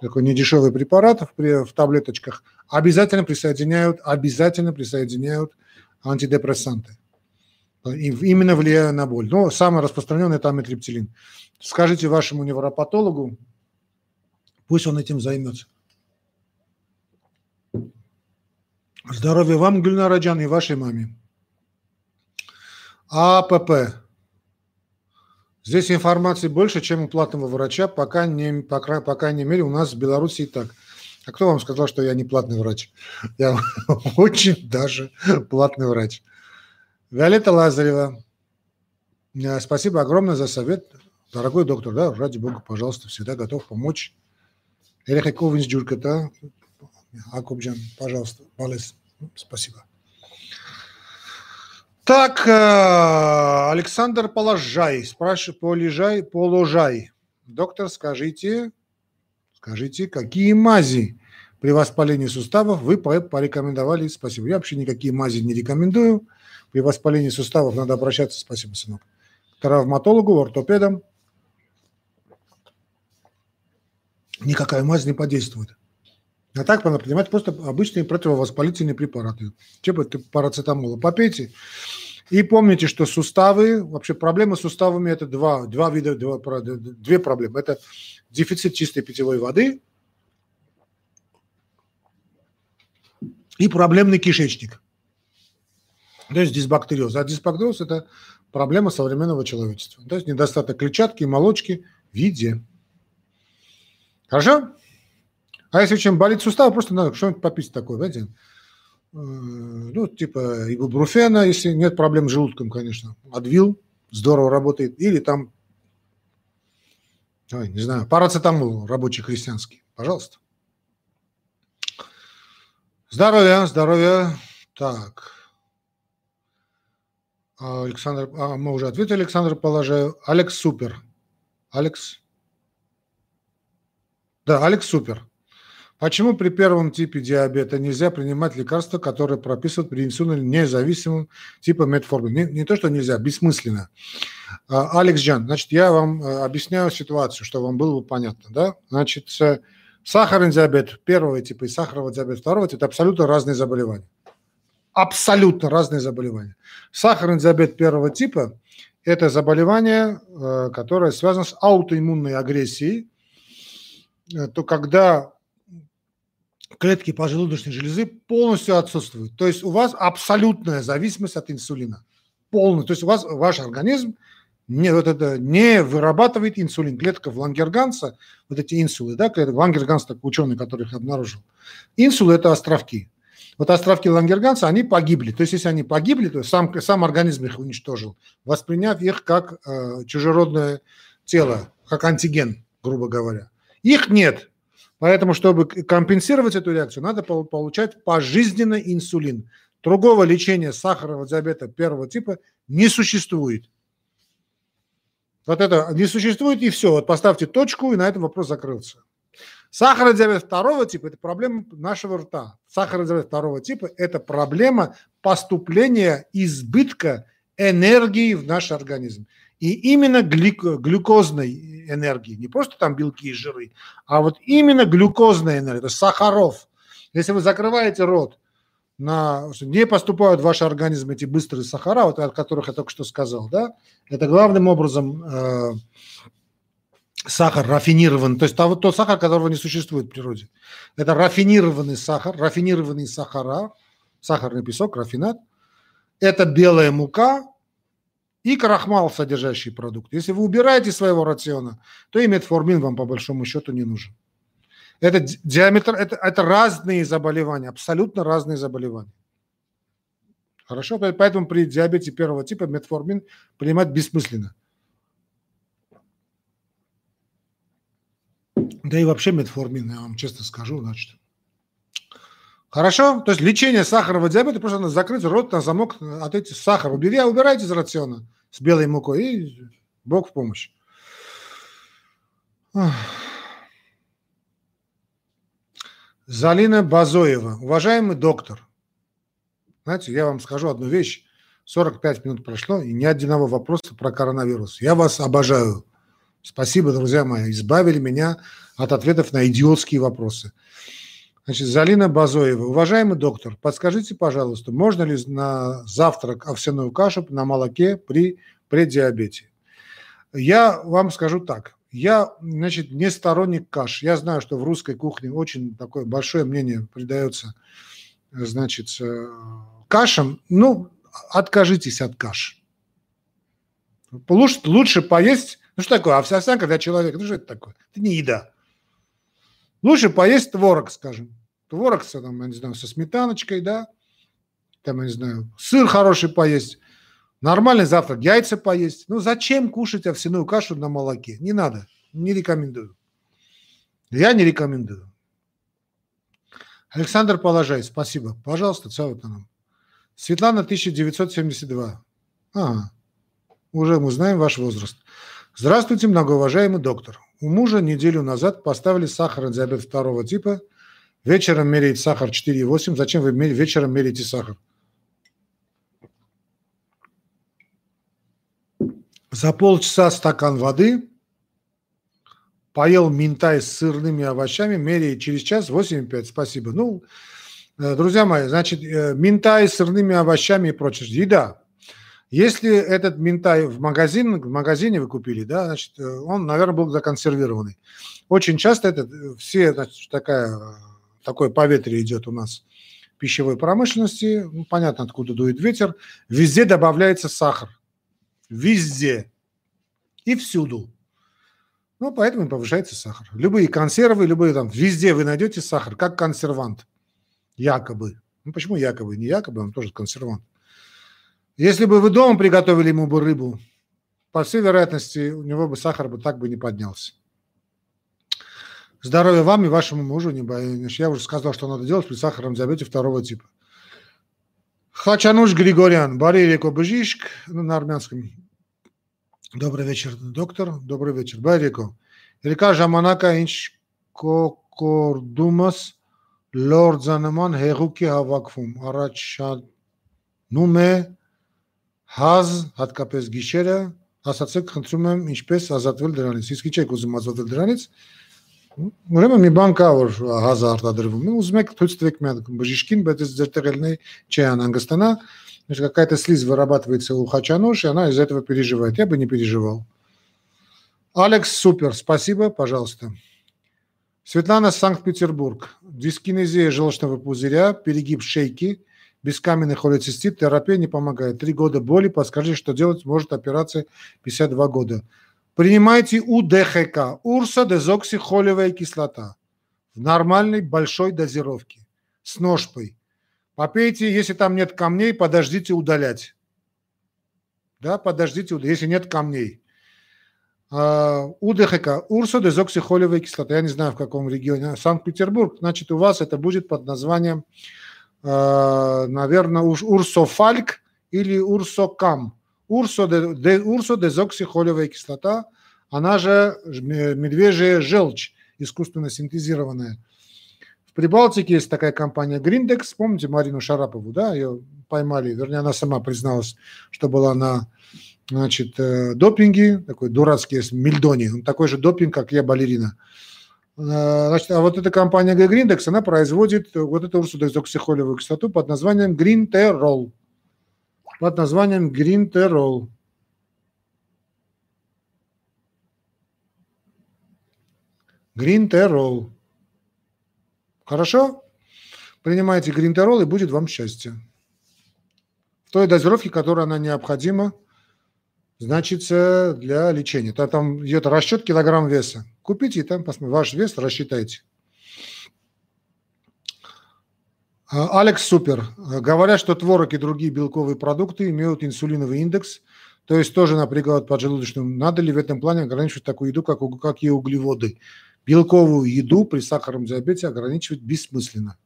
такой недешевый препарат в, в таблеточках, обязательно присоединяют, обязательно присоединяют антидепрессанты. И именно влияя на боль. Но самый распространенный это амитриптилин. Скажите вашему невропатологу, пусть он этим займется. Здоровья вам, Гульнара Джан, и вашей маме. АПП. Здесь информации больше, чем у платного врача, пока не, пока, пока не мере у нас в Беларуси и так. А кто вам сказал, что я не платный врач? Я очень даже платный врач. Виолетта Лазарева. Э, спасибо огромное за совет. Дорогой доктор, да, ради бога, пожалуйста, всегда готов помочь. Эрехаковинс Джурката. Акубджан, пожалуйста, Балес. Спасибо. Так, э, Александр Положай, спрашивает, Полежай, Положай. Доктор, скажите, скажите, какие мази при воспалении суставов вы порекомендовали? Спасибо. Я вообще никакие мази не рекомендую. При воспалении суставов надо обращаться, спасибо, сынок, к травматологу, ортопедам. Никакая мазь не подействует. А так надо принимать просто обычные противовоспалительные препараты. Типа парацетамола. Попейте. И помните, что суставы, вообще проблемы с суставами – это два, два вида, два, две проблемы. Это дефицит чистой питьевой воды и проблемный кишечник. То есть дисбактериоз. А дисбактериоз – это проблема современного человечества. То есть недостаток клетчатки и молочки в еде. Хорошо? А если чем болит сустав, просто надо что-нибудь попить такое, знаете, э, ну, типа ибупрофена, если нет проблем с желудком, конечно. Адвил здорово работает. Или там, ой, не знаю, парацетамол рабочий христианский. Пожалуйста. Здоровья, здоровья. Так. Александр, а, мы уже ответили, Александр, положаю. Алекс Супер. Алекс. Да, Алекс Супер. Почему при первом типе диабета нельзя принимать лекарства, которые прописывают при инсулине независимым типа метформин? Не, не то, что нельзя, бессмысленно. А, Алекс Джан, значит, я вам э, объясняю ситуацию, чтобы вам было понятно. Да? Значит, сахарный диабет первого типа и сахарный диабет второго типа – это абсолютно разные заболевания. Абсолютно разные заболевания. Сахарный диабет первого типа – это заболевание, э, которое связано с аутоиммунной агрессией, э, то когда клетки поджелудочной железы полностью отсутствуют. То есть у вас абсолютная зависимость от инсулина. Полная. То есть у вас ваш организм не, вот это, не вырабатывает инсулин. Клетка Лангерганса, вот эти инсулы, да, Лангерганс, так ученый, который их обнаружил. Инсулы – это островки. Вот островки Лангерганса, они погибли. То есть если они погибли, то сам, сам организм их уничтожил, восприняв их как э, чужеродное тело, как антиген, грубо говоря. Их нет. Поэтому, чтобы компенсировать эту реакцию, надо получать пожизненно инсулин. Другого лечения сахарного диабета первого типа не существует. Вот это не существует, и все. Вот поставьте точку, и на этом вопрос закрылся. Сахарный диабет второго типа – это проблема нашего рта. Сахарный диабет второго типа – это проблема поступления избытка энергии в наш организм. И именно глюкозной энергии, не просто там белки и жиры, а вот именно глюкозная энергия, то есть сахаров. Если вы закрываете рот, на, не поступают в ваш организм эти быстрые сахара, вот, о которых я только что сказал, да, это главным образом э, сахар рафинированный, то есть тот, тот сахар, которого не существует в природе. Это рафинированный сахар, рафинированные сахара, сахарный песок, рафинат. Это белая мука, и крахмал, содержащий продукт. Если вы убираете своего рациона, то и метформин вам по большому счету не нужен. Это диаметр, это, это разные заболевания, абсолютно разные заболевания. Хорошо, поэтому при диабете первого типа метформин принимать бессмысленно. Да и вообще метформин, я вам честно скажу, значит. Хорошо? То есть лечение сахарного диабета просто надо закрыть рот на замок от этих сахара. Убери, убирайте из рациона с белой мукой и Бог в помощь. Залина Базоева. Уважаемый доктор, знаете, я вам скажу одну вещь. 45 минут прошло, и ни одного вопроса про коронавирус. Я вас обожаю. Спасибо, друзья мои. Избавили меня от ответов на идиотские вопросы. Значит, Залина Базоева. Уважаемый доктор, подскажите, пожалуйста, можно ли на завтрак овсяную кашу на молоке при преддиабете? Я вам скажу так. Я, значит, не сторонник каш. Я знаю, что в русской кухне очень такое большое мнение придается, значит, э, кашам. Ну, откажитесь от каш. Лучше, лучше поесть, ну что такое, овсянка для человека, ну что это такое? Это не еда. Лучше поесть творог, скажем. Творог, там, я не знаю, со сметаночкой, да, там, я не знаю, сыр хороший поесть, нормальный завтрак, яйца поесть. Ну зачем кушать овсяную кашу на молоке? Не надо, не рекомендую. Я не рекомендую. Александр Положай, спасибо. Пожалуйста, целуйте нам. Светлана, 1972. Ага, уже мы знаем ваш возраст. Здравствуйте, многоуважаемый доктор. У мужа неделю назад поставили сахарный диабет второго типа. Вечером меряет сахар 4,8. Зачем вы вечером меряете сахар? За полчаса стакан воды, поел минтай с сырными овощами, меряет через час 8,5. Спасибо. Ну, э, друзья мои, значит, э, минтай с сырными овощами и прочее. Еда. Если этот минтай в, магазин, в магазине вы купили, да, значит, э, он, наверное, был законсервированный. Очень часто это все, значит, такая, такое поветрие идет у нас в пищевой промышленности, ну, понятно, откуда дует ветер, везде добавляется сахар. Везде. И всюду. Ну, поэтому повышается сахар. Любые консервы, любые там, везде вы найдете сахар, как консервант. Якобы. Ну, почему якобы? Не якобы, он тоже консервант. Если бы вы дома приготовили ему бы рыбу, по всей вероятности, у него бы сахар бы так бы не поднялся. Здоровья вам и вашему мужу. Не боюсь. Я уже сказал, что надо делать при сахарном диабете второго типа. Хачануш Григорян, Баририко Бжишк, ну, на армянском. Добрый вечер, доктор. Добрый вечер. Բարեկո։ Երիկա ժամանակա ինչ կոկորդումս լորձանման հեղուկի հավաքվում առաջանում է հազ հատկապես գիշերը ասացեք խնդրում եմ ինչպես ազատվել դրանից իսկ ի՞նչ եք ուզում ազատվել դրանից ուրեմն մի բան կա որ հազը արտադրվում է ուզում եք ցույց տվեք մի հատ բժիշկին բայց ձեր տեղելն է չի անհանգստանա Значит, какая-то слизь вырабатывается у Хачануш, и она из этого переживает. Я бы не переживал. Алекс, супер, спасибо, пожалуйста. Светлана, Санкт-Петербург. Дискинезия желчного пузыря, перегиб шейки, бескаменный холецистит, терапия не помогает. Три года боли, подскажите, что делать может операция 52 года. Принимайте УДХК, урсодезоксихолевая кислота, в нормальной большой дозировке, с ножпой. Попейте, если там нет камней, подождите удалять. Да, подождите, если нет камней. А, УДХК, урсодезоксихолевая кислота. Я не знаю, в каком регионе. Санкт-Петербург. Значит, у вас это будет под названием, а, наверное, урсофальк или урсокам. Урсодезоксихолевая кислота, она же медвежья желчь, искусственно синтезированная. В Прибалтике есть такая компания Гриндекс, помните Марину Шарапову, да, ее поймали, вернее, она сама призналась, что была на значит, э, допинге, такой дурацкий есть, Мильдони, он такой же допинг, как я, балерина. Э, значит, а вот эта компания Гриндекс, она производит вот эту урсудоксихолевую кислоту под названием Гринтерол. Под названием Гринтерол. Гринтерол. Хорошо? Принимайте гринтерол и будет вам счастье. В той дозировке, которая она необходима, значит, для лечения. То там идет расчет килограмм веса. Купите и там. Ваш вес рассчитайте. А, Алекс Супер. Говорят, что творог и другие белковые продукты имеют инсулиновый индекс, то есть тоже напрягают поджелудочную. Надо ли в этом плане ограничивать такую еду, как, как и углеводы? белковую еду при сахарном диабете ограничивать бессмысленно.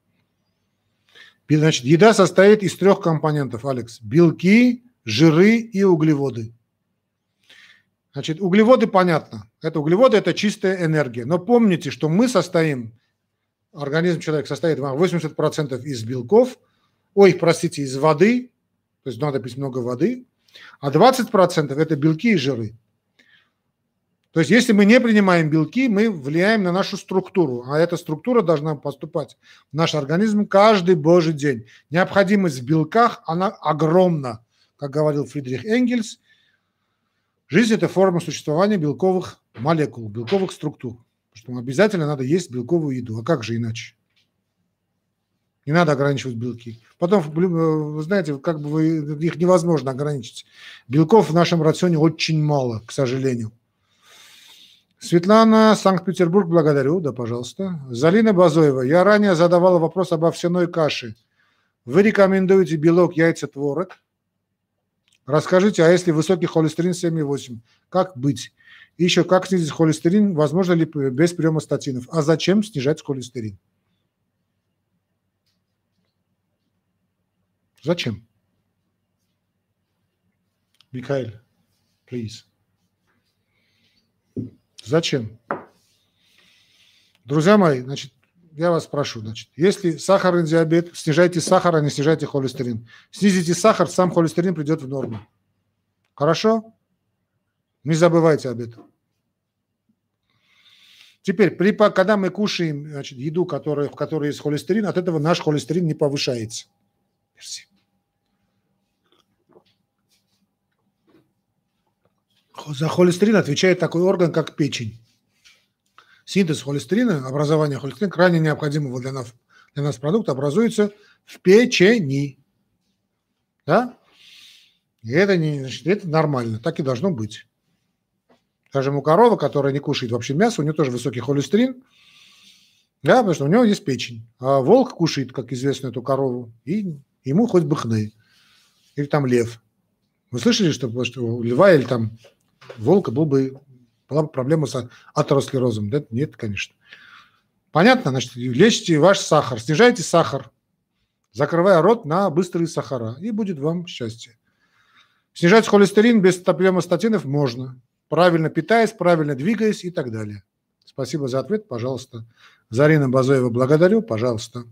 Значит, еда состоит из трех компонентов, Алекс. Белки, жиры и углеводы. Значит, углеводы понятно. Это углеводы – это чистая энергия. Но помните, что мы состоим, организм человека состоит 80% из белков, ой, простите, из воды, то есть надо пить много воды, а 20% – это белки и жиры. То есть, если мы не принимаем белки, мы влияем на нашу структуру, а эта структура должна поступать в наш организм каждый божий день. Необходимость в белках, она огромна, как говорил Фридрих Энгельс. Жизнь – это форма существования белковых молекул, белковых структур. Потому что обязательно надо есть белковую еду, а как же иначе? Не надо ограничивать белки. Потом, э, вы знаете, как бы вы, их невозможно ограничить. Белков в нашем рационе очень мало, к сожалению. Светлана, Санкт-Петербург, благодарю, да, пожалуйста. Залина Базоева, я ранее задавала вопрос об овсяной каше. Вы рекомендуете белок, яйца, творог? Расскажите, а если высокий холестерин 7,8, как быть? И еще, как снизить холестерин, возможно ли без приема статинов? А зачем снижать холестерин? Зачем? Михаил, please. Зачем? Друзья мои, значит, я вас прошу, значит, если сахарный диабет, снижайте сахар, а не снижайте холестерин. Снизите сахар, сам холестерин придет в норму. Хорошо? Не забывайте об этом. Теперь, при, когда мы кушаем значит, еду, которая, в которой есть холестерин, от этого наш холестерин не повышается. Merci. За холестерин отвечает такой орган, как печень. Синтез холестерина, образование холестерина, крайне необходимого для нас, для нас продукта, образуется в печени. Да? И это, не, значит, это нормально, так и должно быть. Скажем, у коровы, которая не кушает вообще мясо, у нее тоже высокий холестерин, да, потому что у него есть печень. А волк кушает, как известно, эту корову, и ему хоть бы хны. Или там лев. Вы слышали, что, что у льва или там волка был бы, была бы проблема с атеросклерозом? Да? Нет, конечно. Понятно? Значит, лечите ваш сахар, снижайте сахар, закрывая рот на быстрые сахара, и будет вам счастье. Снижать холестерин без проблемы статинов можно, правильно питаясь, правильно двигаясь и так далее. Спасибо за ответ, пожалуйста. Зарина Базоева, благодарю, пожалуйста.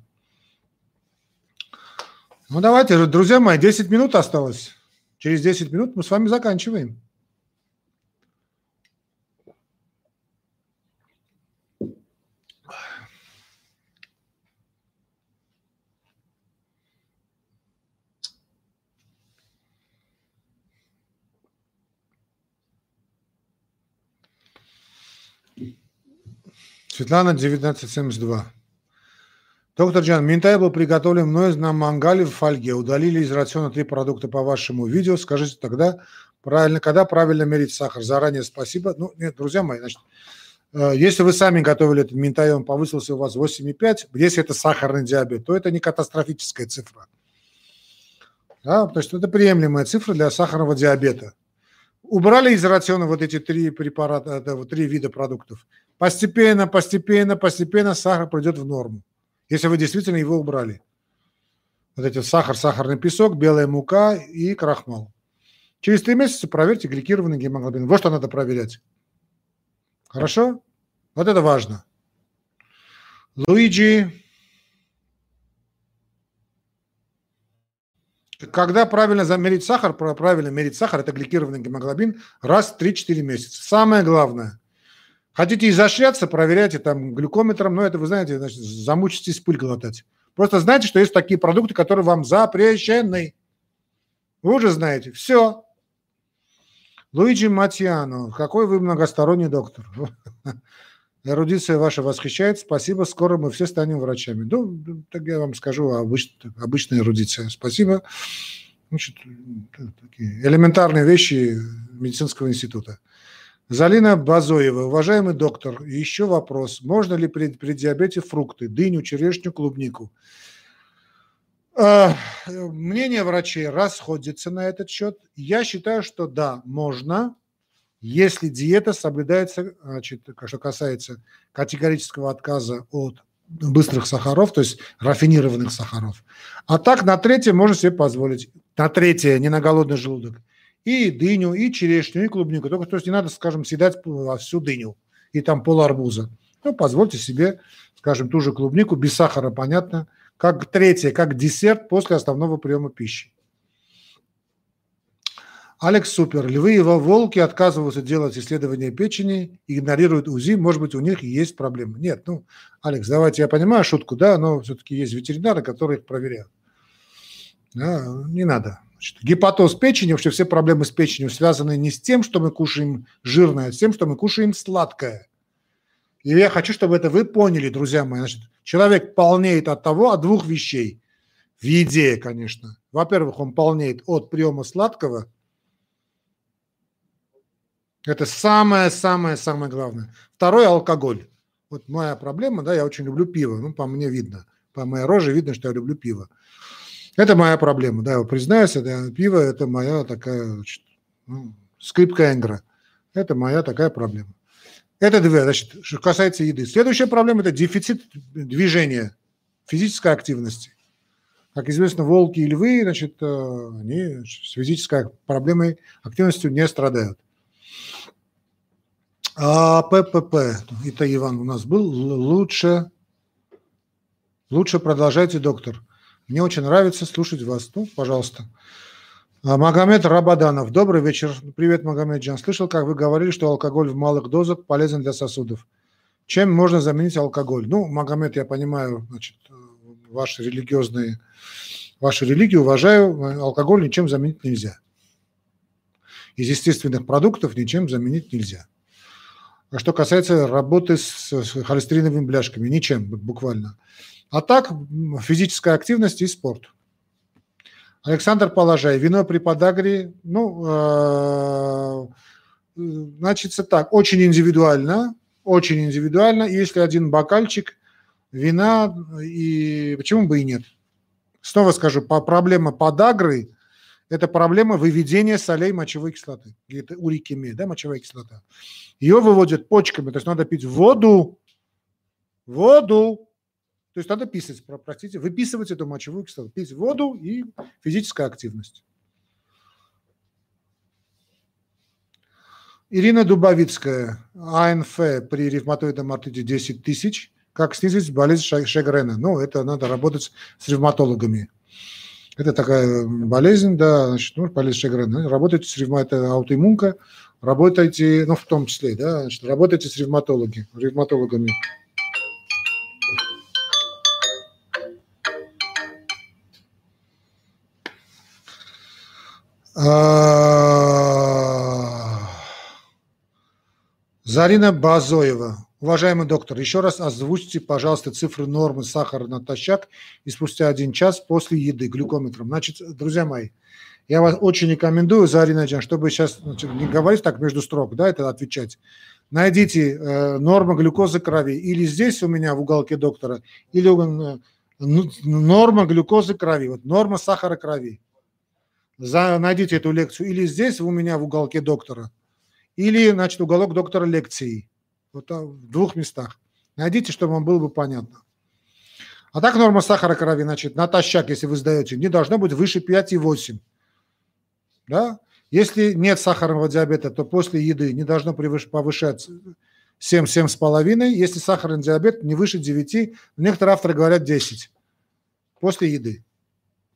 Ну давайте, друзья мои, 10 минут осталось. Через 10 минут мы с вами заканчиваем. Светлана, 1972. Доктор Джан, минтай был приготовлен мной на мангале в фольге. Удалили из рациона три продукта по вашему видео. Скажите тогда, правильно, когда правильно мерить сахар? Заранее спасибо. Ну, нет, друзья мои, значит, э, если вы сами готовили этот минтай, он повысился у вас 8,5, если это сахарный диабет, то это не катастрофическая цифра. Да, то есть это приемлемая цифра для сахарного диабета. Убрали из рациона вот эти три препарата, это, три вида продуктов. Постепенно, постепенно, постепенно сахар придет в норму, если вы действительно его убрали. Вот эти сахар, сахарный песок, белая мука и крахмал. Через три месяца проверьте гликированный гемоглобин. Вот что надо проверять. Хорошо? Вот это важно. Луиджи. Когда правильно замерить сахар, правильно мерить сахар, это гликированный гемоглобин раз в 3-4 месяца. Самое главное, Хотите изощряться, проверяйте там глюкометром, но это, вы знаете, значит, замучитесь пыль глотать. Просто знайте, что есть такие продукты, которые вам запрещены. Вы уже знаете. Все. Луиджи Матьяно, какой вы многосторонний доктор. Эрудиция ваша восхищает. Спасибо. Скоро мы все станем врачами. Ну, так я вам скажу, обыч, обычная эрудиция. Спасибо. Значит, элементарные вещи медицинского института. Залина Базоева. Уважаемый доктор, еще вопрос. Можно ли при, при диабете фрукты, дыню, черешню, клубнику? Э, мнение врачей расходится на этот счет. Я считаю, что да, можно, если диета соблюдается, значит, что касается категорического отказа от быстрых сахаров, то есть рафинированных сахаров. А так на третье можно себе позволить. На третье, не на голодный желудок и дыню, и черешню, и клубнику. Только то есть не надо, скажем, съедать всю дыню и там пол арбуза. Ну, позвольте себе, скажем, ту же клубнику без сахара, понятно, как третье, как десерт после основного приема пищи. Алекс Супер. Львы и волки отказываются делать исследования печени, игнорируют УЗИ, может быть, у них есть проблемы. Нет, ну, Алекс, давайте, я понимаю шутку, да, но все-таки есть ветеринары, которые их проверяют. Да, не надо. Значит, гепатоз печени, вообще все проблемы с печенью связаны не с тем, что мы кушаем жирное, а с тем, что мы кушаем сладкое. И я хочу, чтобы это вы поняли, друзья мои. Значит, Человек полнеет от того, от двух вещей. В еде, конечно. Во-первых, он полнеет от приема сладкого. Это самое-самое-самое главное. Второе – алкоголь. Вот моя проблема, да, я очень люблю пиво. Ну, по мне видно. По моей роже видно, что я люблю пиво. Это моя проблема, да, признаюсь, это пиво – это моя такая ну, скрипка Энгра. Это моя такая проблема. Это две, значит, что касается еды. Следующая проблема – это дефицит движения, физической активности. Как известно, волки и львы, значит, э, они с физической проблемой, активностью не страдают. А ППП, это Иван у нас был, лучше, лучше продолжайте, доктор. Мне очень нравится слушать вас. Ну, пожалуйста. А, Магомед Рабаданов. Добрый вечер. Привет, Магомед Джан. Слышал, как вы говорили, что алкоголь в малых дозах полезен для сосудов. Чем можно заменить алкоголь? Ну, Магомед, я понимаю, значит, ваши религиозные, вашу религию уважаю. Алкоголь ничем заменить нельзя. Из естественных продуктов ничем заменить нельзя. А что касается работы с холестериновыми бляшками, ничем буквально. А так, физическая активность и спорт. Александр Положай, вино при подагре, ну, э, значит, так, очень индивидуально, очень индивидуально. Если один бокальчик вина, и почему бы и нет? Снова скажу, по, проблема подагры – это проблема выведения солей мочевой кислоты. Это урикемия, да, мочевая кислота. Ее выводят почками, то есть надо пить воду, воду, то есть надо писать, простите, выписывать эту мочевую кислоту, пить воду и физическая активность. Ирина Дубовицкая, АНФ при ревматоидном артрите 10 тысяч. Как снизить болезнь Шегрена? Ну, это надо работать с ревматологами. Это такая болезнь, да, значит, ну, болезнь Шегрена. Работайте с ревматологами, это аутоиммунка, работайте, ну, в том числе, да, значит, работайте с ревматологами, ревматологами. Зарина Базоева. Уважаемый доктор, еще раз озвучьте, пожалуйста, цифры нормы сахара натощак и спустя один час после еды глюкометром. Значит, друзья мои, я вас очень рекомендую, Зарина чтобы сейчас значит, не говорить так между строк, да, это отвечать. Найдите э, норму глюкозы крови или здесь у меня в уголке доктора, или э, норма глюкозы крови, вот норма сахара крови за, найдите эту лекцию или здесь у меня в уголке доктора, или, значит, уголок доктора лекции. Вот в двух местах. Найдите, чтобы вам было бы понятно. А так норма сахара крови, значит, натощак, если вы сдаете, не должно быть выше 5,8. Да? Если нет сахарного диабета, то после еды не должно повышать 7-7,5. Если сахарный диабет не выше 9, некоторые авторы говорят 10 после еды.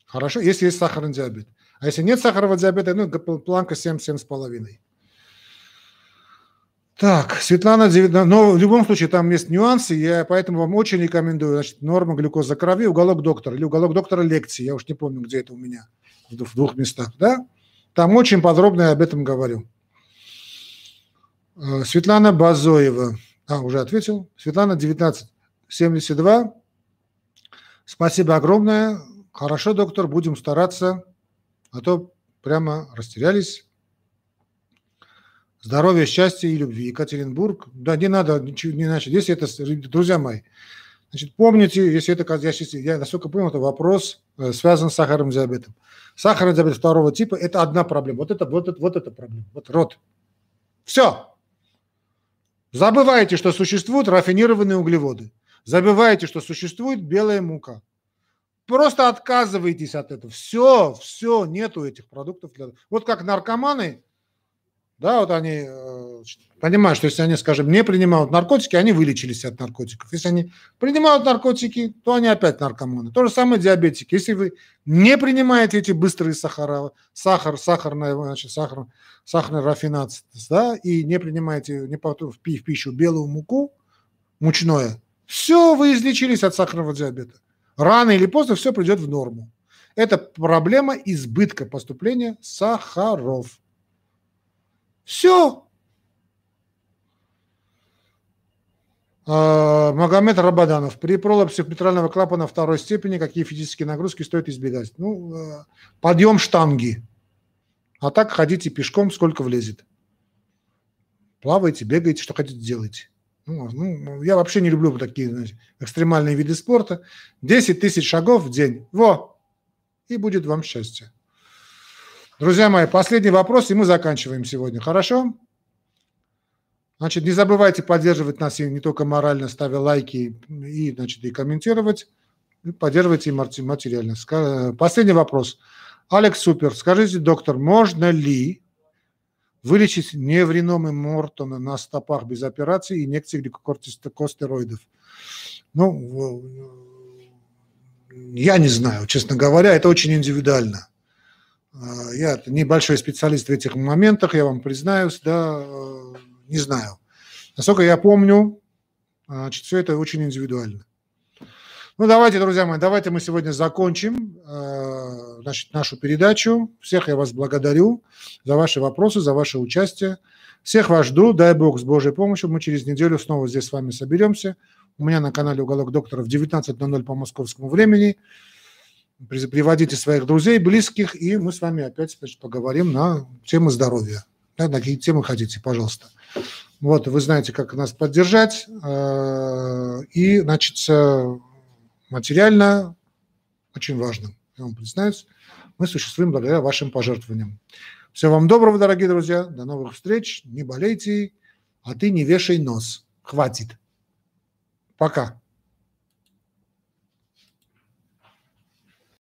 Хорошо, если есть сахарный диабет. А если нет сахарного диабета, ну, планка 7-7,5. Так, Светлана, но в любом случае там есть нюансы, я поэтому вам очень рекомендую, значит, норма глюкозы крови, уголок доктора, или уголок доктора лекции, я уж не помню, где это у меня, в двух местах, да? Там очень подробно я об этом говорю. Э, Светлана Базоева, а, уже ответил, Светлана 1972, спасибо огромное, хорошо, доктор, будем стараться а то прямо растерялись. Здоровья, счастья и любви. Екатеринбург. Да, не надо ничего не начать. Если это, друзья мои, значит, помните, если это, я, я насколько понял, это вопрос э, связан с сахарным диабетом. Сахарный диабет второго типа – это одна проблема. Вот это, вот это, вот это проблема. Вот рот. Все. Забывайте, что существуют рафинированные углеводы. Забывайте, что существует белая мука. Просто отказывайтесь от этого. Все, все, нету этих продуктов. Для... Вот как наркоманы, да, вот они э, понимают, что если они, скажем, не принимают наркотики, они вылечились от наркотиков. Если они принимают наркотики, то они опять наркоманы. То же самое диабетики. Если вы не принимаете эти быстрые сахара, сахар, сахарная, значит, сахар, сахарный рафинат, да, и не принимаете не в пищу белую муку, мучное, все, вы излечились от сахарного диабета. Рано или поздно все придет в норму. Это проблема избытка поступления сахаров. Все. А, Магомед Рабаданов. При пролапсе петрального клапана второй степени какие физические нагрузки стоит избегать? Ну, э, подъем штанги. А так ходите пешком, сколько влезет. Плавайте, бегаете, что хотите, делайте. Ну, ну, я вообще не люблю такие знаете, экстремальные виды спорта. 10 тысяч шагов в день. Во! И будет вам счастье. Друзья мои, последний вопрос, и мы заканчиваем сегодня. Хорошо? Значит, не забывайте поддерживать нас и не только морально, ставя лайки и, значит, и комментировать. И поддерживайте материально. Последний вопрос. Алекс Супер, скажите, доктор, можно ли вылечить невриномы Мортона на стопах без операции и инъекции гликокортикостероидов? Ну, я не знаю, честно говоря, это очень индивидуально. А, я небольшой специалист в этих моментах, я вам признаюсь, да, не знаю. Насколько я помню, значит, все это очень индивидуально. Ну, давайте, друзья мои, давайте мы сегодня закончим э, значит, нашу передачу. Всех я вас благодарю за ваши вопросы, за ваше участие. Всех вас жду. Дай Бог, с Божьей помощью. Мы через неделю снова здесь с вами соберемся. У меня на канале «Уголок доктора» в 19.00 по московскому времени. Приводите своих друзей, близких, и мы с вами опять значит, поговорим на тему здоровья. Да, на какие темы хотите, пожалуйста. Вот, вы знаете, как нас поддержать. Э, и, значит, материально очень важно, я вам признаюсь, мы существуем благодаря вашим пожертвованиям. Всего вам доброго, дорогие друзья. До новых встреч. Не болейте, а ты не вешай нос. Хватит. Пока.